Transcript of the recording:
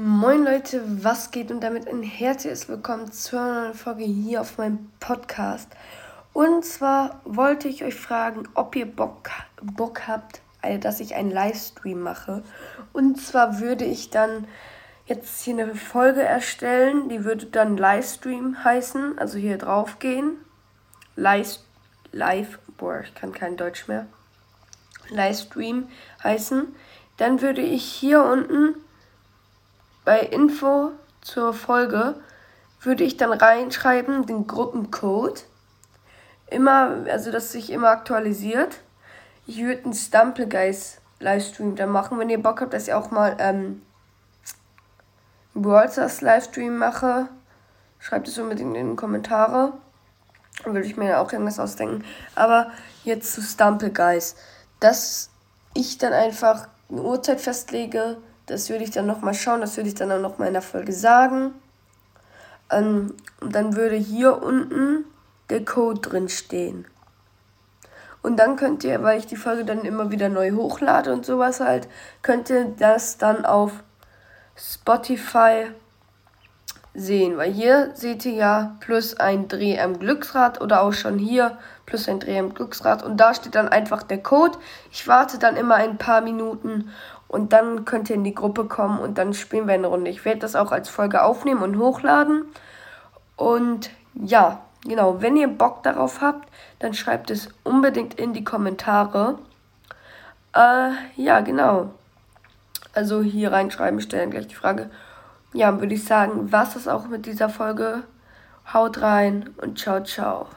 Moin Leute, was geht und damit ein herzliches Willkommen zu einer neuen Folge hier auf meinem Podcast. Und zwar wollte ich euch fragen, ob ihr Bock, Bock habt, also dass ich einen Livestream mache. Und zwar würde ich dann jetzt hier eine Folge erstellen, die würde dann Livestream heißen, also hier drauf gehen. Live, live, boah, ich kann kein Deutsch mehr. Livestream heißen. Dann würde ich hier unten bei Info zur Folge würde ich dann reinschreiben den Gruppencode. Immer, also dass sich immer aktualisiert. Ich würde einen Stumplegeist Livestream dann machen, wenn ihr Bock habt, dass ich auch mal ähm, Brawl Livestream mache. Schreibt es unbedingt in die Kommentare. Dann würde ich mir auch irgendwas ausdenken. Aber jetzt zu Stumplegeist. Dass ich dann einfach eine Uhrzeit festlege, das würde ich dann nochmal schauen, das würde ich dann auch nochmal in der Folge sagen. Ähm, und dann würde hier unten der Code drin stehen. Und dann könnt ihr, weil ich die Folge dann immer wieder neu hochlade und sowas halt, könnt ihr das dann auf Spotify sehen. Weil hier seht ihr ja plus ein Dreh am Glücksrad oder auch schon hier plus ein Dreh am Glücksrad. Und da steht dann einfach der Code. Ich warte dann immer ein paar Minuten und dann könnt ihr in die Gruppe kommen und dann spielen wir eine Runde. Ich werde das auch als Folge aufnehmen und hochladen. Und ja, genau, wenn ihr Bock darauf habt, dann schreibt es unbedingt in die Kommentare. Äh, ja, genau. Also hier reinschreiben, stellen gleich die Frage. Ja, würde ich sagen, was ist auch mit dieser Folge. Haut rein und ciao, ciao.